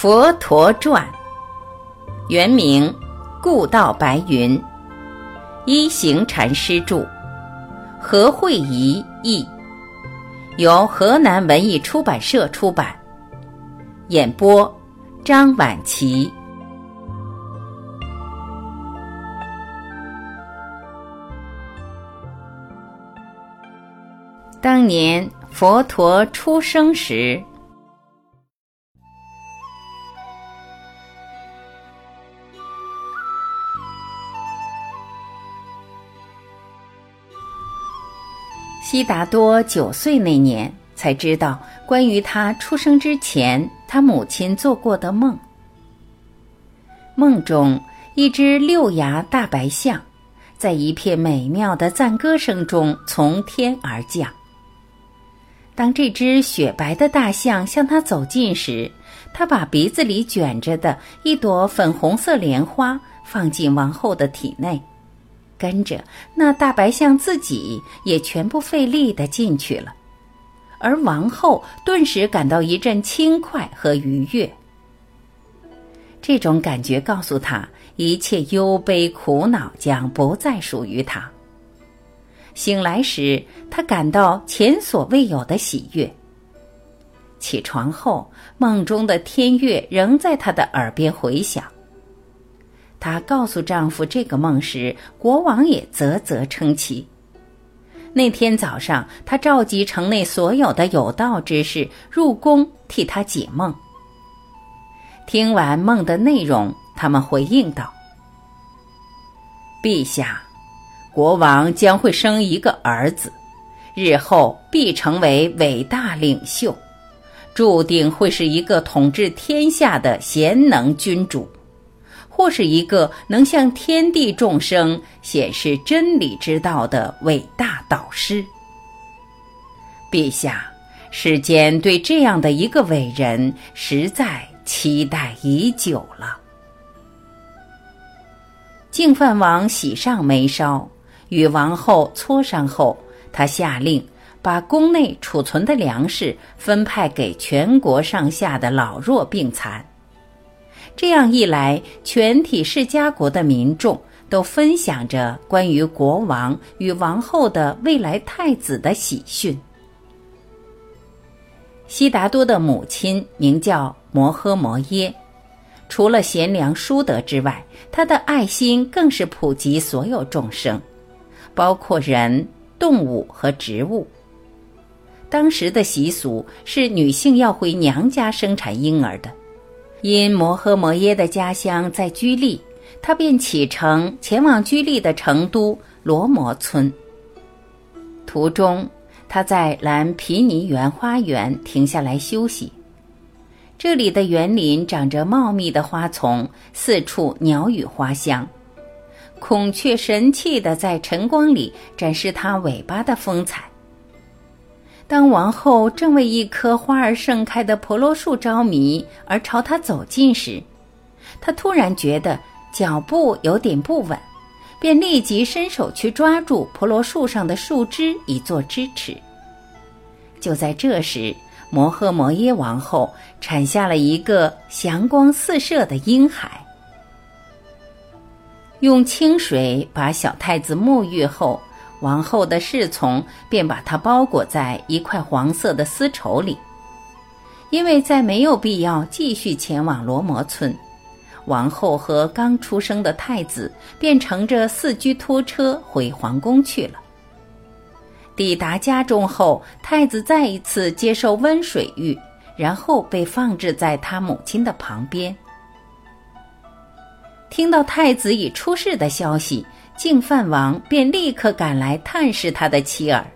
佛陀传》，原名故道白云，一行禅师著，何慧仪译，由河南文艺出版社出版。演播：张晚琪。当年佛陀出生时。悉达多九岁那年，才知道关于他出生之前，他母亲做过的梦。梦中，一只六牙大白象，在一片美妙的赞歌声中从天而降。当这只雪白的大象向他走近时，他把鼻子里卷着的一朵粉红色莲花放进王后的体内。跟着那大白象自己也全部费力的进去了，而王后顿时感到一阵轻快和愉悦。这种感觉告诉她，一切忧悲苦恼将不再属于她。醒来时，她感到前所未有的喜悦。起床后，梦中的天乐仍在她的耳边回响。她告诉丈夫这个梦时，国王也啧啧称奇。那天早上，她召集城内所有的有道之士入宫替他解梦。听完梦的内容，他们回应道：“陛下，国王将会生一个儿子，日后必成为伟大领袖，注定会是一个统治天下的贤能君主。”或是一个能向天地众生显示真理之道的伟大导师。陛下，世间对这样的一个伟人实在期待已久了。净饭王喜上眉梢，与王后磋商后，他下令把宫内储存的粮食分派给全国上下的老弱病残。这样一来，全体释迦国的民众都分享着关于国王与王后的未来太子的喜讯。悉达多的母亲名叫摩诃摩耶，除了贤良淑德之外，她的爱心更是普及所有众生，包括人、动物和植物。当时的习俗是女性要回娘家生产婴儿的。因摩诃摩耶的家乡在居利，他便启程前往居利的成都罗摩村。途中，他在兰皮尼园花园停下来休息。这里的园林长着茂密的花丛，四处鸟语花香，孔雀神气地在晨光里展示它尾巴的风采。当王后正为一棵花儿盛开的婆罗树着迷，而朝她走近时，她突然觉得脚步有点不稳，便立即伸手去抓住婆罗树上的树枝以作支持。就在这时，摩诃摩耶王后产下了一个祥光四射的婴孩。用清水把小太子沐浴后。王后的侍从便把它包裹在一块黄色的丝绸里，因为再没有必要继续前往罗摩村。王后和刚出生的太子便乘着四驱拖车回皇宫去了。抵达家中后，太子再一次接受温水浴，然后被放置在他母亲的旁边。听到太子已出世的消息。净饭王便立刻赶来探视他的妻儿，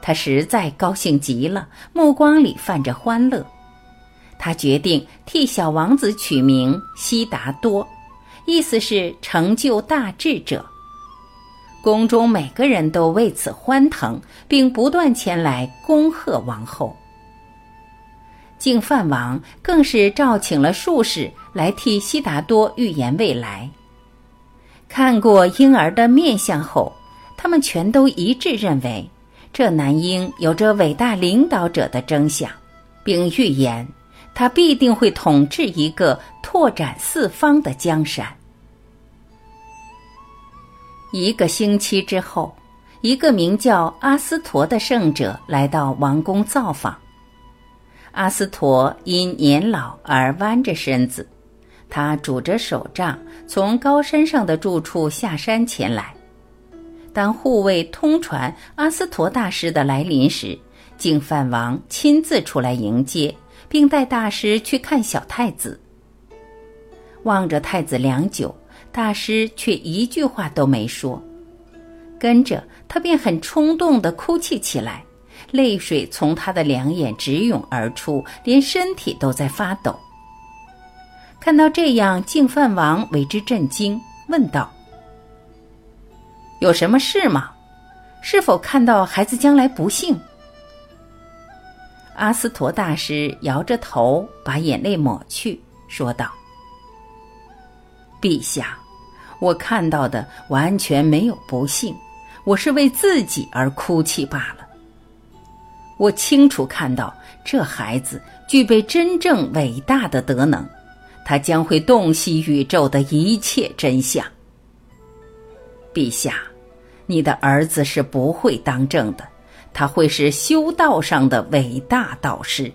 他实在高兴极了，目光里泛着欢乐。他决定替小王子取名悉达多，意思是成就大智者。宫中每个人都为此欢腾，并不断前来恭贺王后。净饭王更是召请了术士来替悉达多预言未来。看过婴儿的面相后，他们全都一致认为，这男婴有着伟大领导者的征象，并预言他必定会统治一个拓展四方的江山。一个星期之后，一个名叫阿斯陀的圣者来到王宫造访。阿斯陀因年老而弯着身子，他拄着手杖从高山上的住处下山前来。当护卫通传阿斯陀大师的来临时，净饭王亲自出来迎接，并带大师去看小太子。望着太子良久，大师却一句话都没说。跟着他便很冲动地哭泣起来。泪水从他的两眼直涌而出，连身体都在发抖。看到这样，净饭王为之震惊，问道：“有什么事吗？是否看到孩子将来不幸？”阿斯陀大师摇着头，把眼泪抹去，说道：“陛下，我看到的完全没有不幸，我是为自己而哭泣罢了。”我清楚看到，这孩子具备真正伟大的德能，他将会洞悉宇宙的一切真相。陛下，你的儿子是不会当政的，他会是修道上的伟大导师，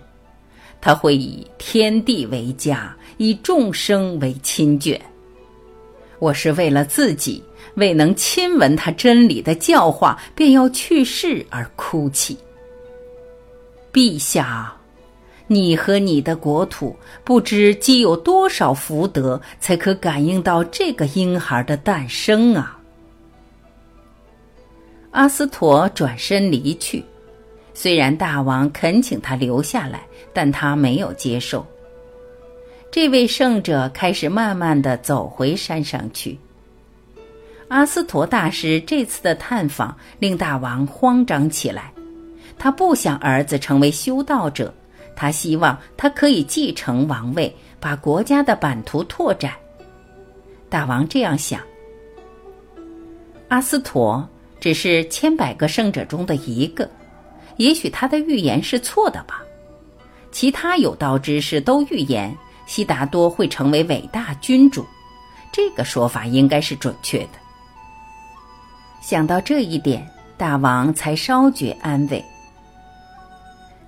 他会以天地为家，以众生为亲眷。我是为了自己未能亲闻他真理的教化，便要去世而哭泣。陛下，你和你的国土不知积有多少福德，才可感应到这个婴孩的诞生啊！阿斯陀转身离去，虽然大王恳请他留下来，但他没有接受。这位圣者开始慢慢的走回山上去。阿斯陀大师这次的探访令大王慌张起来。他不想儿子成为修道者，他希望他可以继承王位，把国家的版图拓展。大王这样想。阿斯陀只是千百个圣者中的一个，也许他的预言是错的吧。其他有道之士都预言悉达多会成为伟大君主，这个说法应该是准确的。想到这一点，大王才稍觉安慰。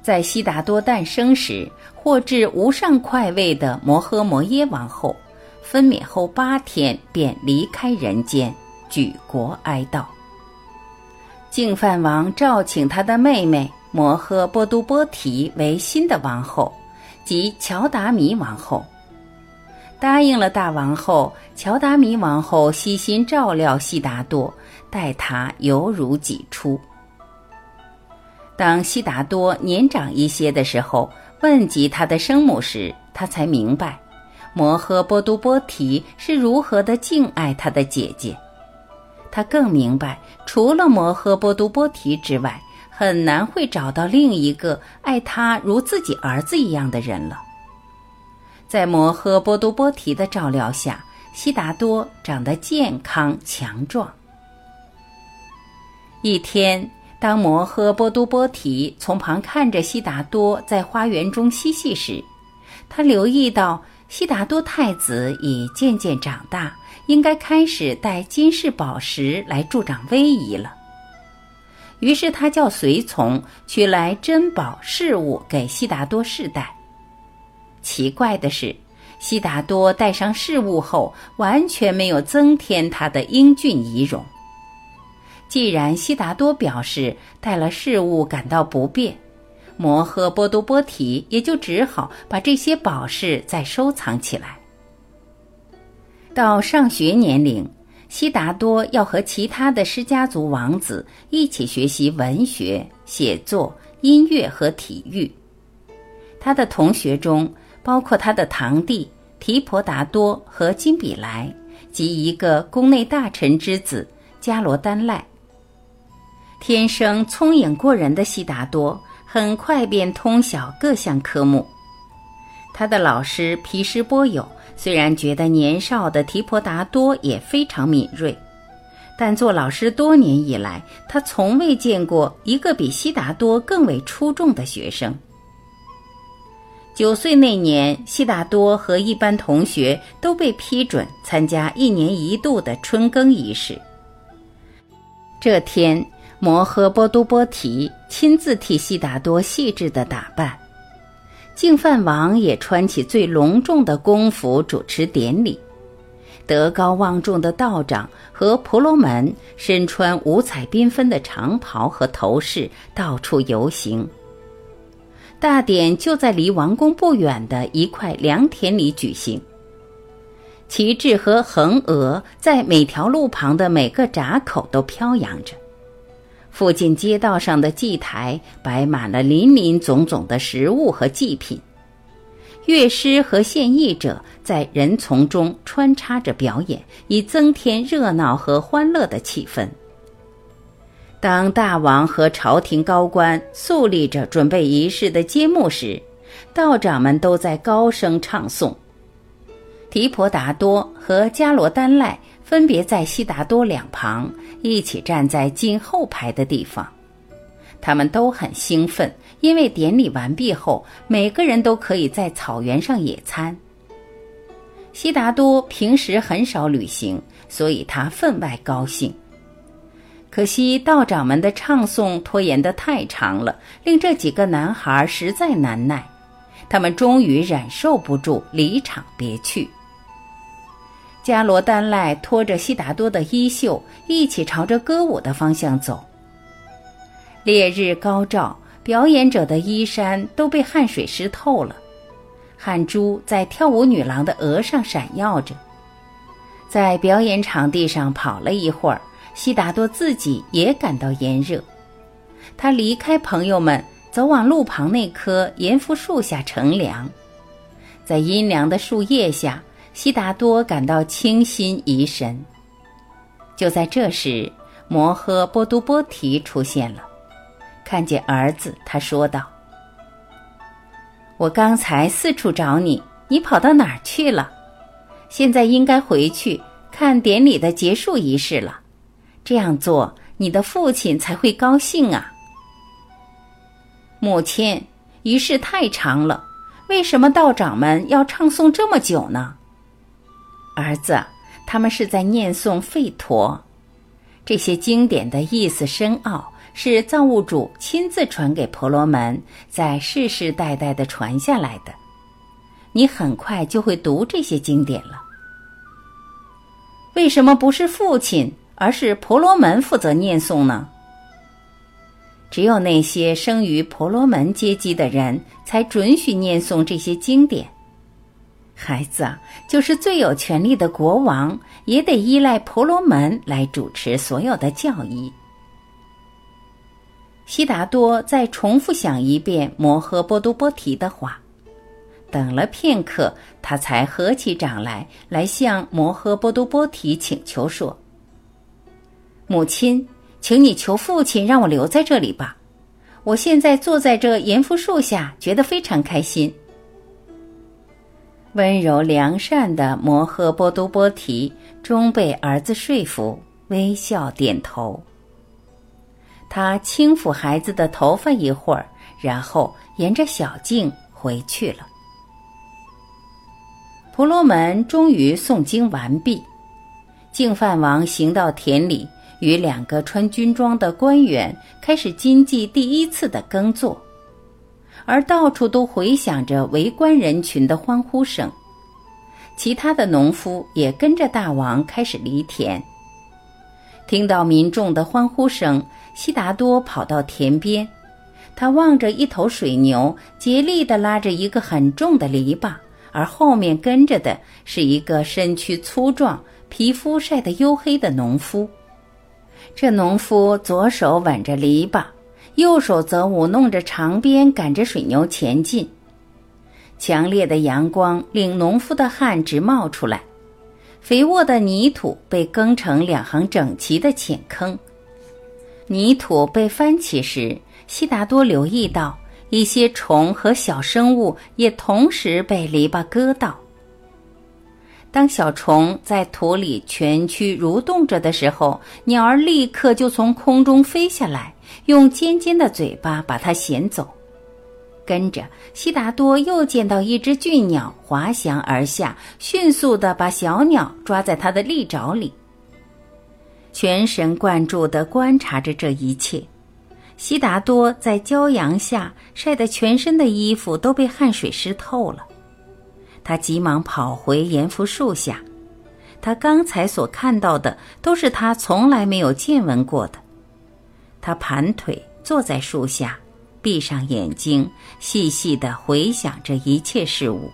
在悉达多诞生时，获至无上快位的摩诃摩耶王后，分娩后八天便离开人间，举国哀悼。净饭王召请他的妹妹摩诃波都波提为新的王后，即乔达弥王后。答应了大王后，乔达弥王后悉心照料悉达多，待他犹如己出。当悉达多年长一些的时候，问及他的生母时，他才明白，摩诃波都波提是如何的敬爱他的姐姐。他更明白，除了摩诃波都波提之外，很难会找到另一个爱他如自己儿子一样的人了。在摩诃波都波提的照料下，悉达多长得健康强壮。一天。当摩诃波都波提从旁看着悉达多在花园中嬉戏时，他留意到悉达多太子已渐渐长大，应该开始戴金饰宝石来助长威仪了。于是他叫随从取来珍宝饰物给悉达多试戴。奇怪的是，悉达多戴上饰物后，完全没有增添他的英俊仪容。既然悉达多表示带了饰物感到不便，摩诃波多波提也就只好把这些宝饰再收藏起来。到上学年龄，悉达多要和其他的释迦族王子一起学习文学、写作、音乐和体育。他的同学中包括他的堂弟提婆达多和金比来，及一个宫内大臣之子迦罗丹赖。天生聪颖过人的悉达多，很快便通晓各项科目。他的老师皮湿波友虽然觉得年少的提婆达多也非常敏锐，但做老师多年以来，他从未见过一个比悉达多更为出众的学生。九岁那年，悉达多和一班同学都被批准参加一年一度的春耕仪式。这天，摩诃波多波提亲自替悉达多细致的打扮，净饭王也穿起最隆重的宫服主持典礼。德高望重的道长和婆罗门身穿五彩缤纷的长袍和头饰，到处游行。大典就在离王宫不远的一块良田里举行。旗帜和横额在每条路旁的每个闸口都飘扬着，附近街道上的祭台摆满了林林总总的食物和祭品，乐师和献艺者在人丛中穿插着表演，以增添热闹和欢乐的气氛。当大王和朝廷高官肃立着准备仪式的揭幕时，道长们都在高声唱诵。提婆达多和迦罗丹赖分别在悉达多两旁，一起站在近后排的地方。他们都很兴奋，因为典礼完毕后，每个人都可以在草原上野餐。悉达多平时很少旅行，所以他分外高兴。可惜道长们的唱诵拖延得太长了，令这几个男孩实在难耐。他们终于忍受不住，离场别去。迦罗丹赖拖着悉达多的衣袖，一起朝着歌舞的方向走。烈日高照，表演者的衣衫都被汗水湿透了，汗珠在跳舞女郎的额上闪耀着。在表演场地上跑了一会儿，悉达多自己也感到炎热。他离开朋友们，走往路旁那棵盐福树下乘凉，在阴凉的树叶下。悉达多感到清新怡神。就在这时，摩诃波多波提出现了。看见儿子，他说道：“我刚才四处找你，你跑到哪儿去了？现在应该回去看典礼的结束仪式了。这样做，你的父亲才会高兴啊。”母亲，仪式太长了，为什么道长们要唱诵这么久呢？儿子，他们是在念诵《吠陀》，这些经典的意思深奥，是造物主亲自传给婆罗门，在世世代代的传下来的。你很快就会读这些经典了。为什么不是父亲，而是婆罗门负责念诵呢？只有那些生于婆罗门阶级的人，才准许念诵这些经典。孩子就是最有权力的国王，也得依赖婆罗门来主持所有的教义。悉达多再重复想一遍摩诃波多波提的话，等了片刻，他才合起掌来，来向摩诃波多波提请求说：“母亲，请你求父亲让我留在这里吧。我现在坐在这盐福树下，觉得非常开心。”温柔良善的摩诃波多波提终被儿子说服，微笑点头。他轻抚孩子的头发一会儿，然后沿着小径回去了。婆罗门终于诵经完毕，净饭王行到田里，与两个穿军装的官员开始经济第一次的耕作。而到处都回响着围观人群的欢呼声，其他的农夫也跟着大王开始犁田。听到民众的欢呼声，悉达多跑到田边，他望着一头水牛，竭力地拉着一个很重的篱笆，而后面跟着的是一个身躯粗壮、皮肤晒得黝黑的农夫。这农夫左手挽着篱笆。右手则舞弄着长鞭，赶着水牛前进。强烈的阳光令农夫的汗直冒出来，肥沃的泥土被耕成两行整齐的浅坑。泥土被翻起时，悉达多留意到一些虫和小生物也同时被篱笆割到。当小虫在土里蜷曲蠕动着的时候，鸟儿立刻就从空中飞下来。用尖尖的嘴巴把它衔走，跟着，悉达多又见到一只巨鸟滑翔而下，迅速地把小鸟抓在它的利爪里。全神贯注地观察着这一切。悉达多在骄阳下晒得全身的衣服都被汗水湿透了，他急忙跑回盐福树下。他刚才所看到的都是他从来没有见闻过的。他盘腿坐在树下。闭上眼睛，细细的回想着一切事物。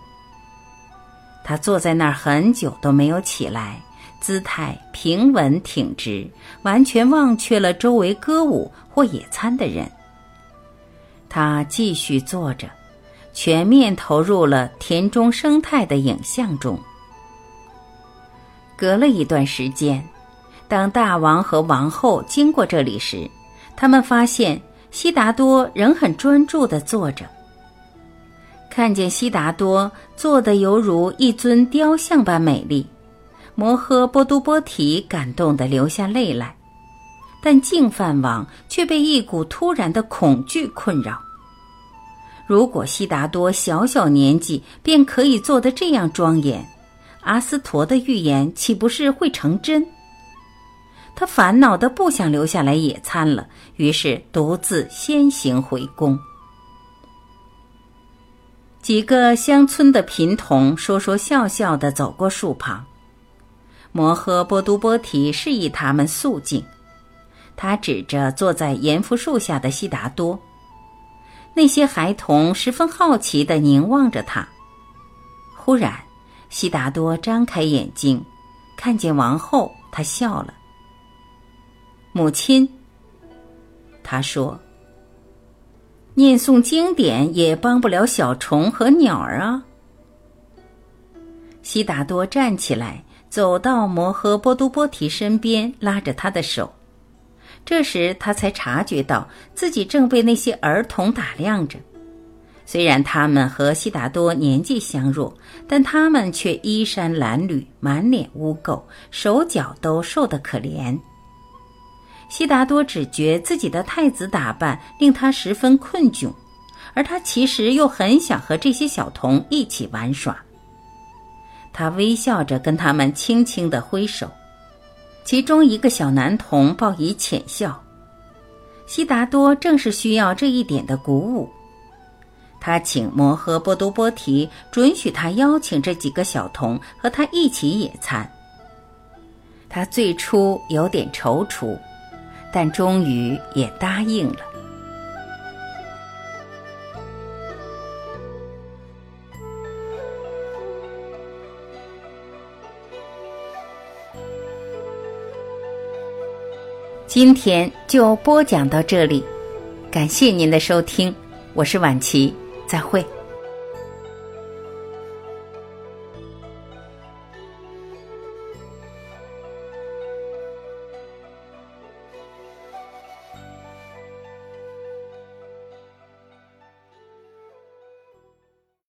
他坐在那儿很久都没有起来，姿态平稳挺直，完全忘却了周围歌舞或野餐的人。他继续坐着，全面投入了田中生态的影像中。隔了一段时间，当大王和王后经过这里时，他们发现。悉达多仍很专注地坐着。看见悉达多坐得犹如一尊雕像般美丽，摩诃波多波提感动得流下泪来，但净饭王却被一股突然的恐惧困扰。如果悉达多小小年纪便可以做得这样庄严，阿斯陀的预言岂不是会成真？他烦恼的不想留下来野餐了，于是独自先行回宫。几个乡村的贫童说说笑笑的走过树旁，摩诃波多波提示意他们肃静。他指着坐在严福树下的悉达多，那些孩童十分好奇的凝望着他。忽然，悉达多张开眼睛，看见王后，他笑了。母亲，他说：“念诵经典也帮不了小虫和鸟儿啊。”悉达多站起来，走到摩诃波多波提身边，拉着他的手。这时，他才察觉到自己正被那些儿童打量着。虽然他们和悉达多年纪相若，但他们却衣衫褴褛，满脸污垢，手脚都瘦得可怜。悉达多只觉自己的太子打扮令他十分困窘，而他其实又很想和这些小童一起玩耍。他微笑着跟他们轻轻的挥手，其中一个小男童报以浅笑。悉达多正是需要这一点的鼓舞。他请摩诃波多波提准许他邀请这几个小童和他一起野餐。他最初有点踌躇。但终于也答应了。今天就播讲到这里，感谢您的收听，我是晚琪，再会。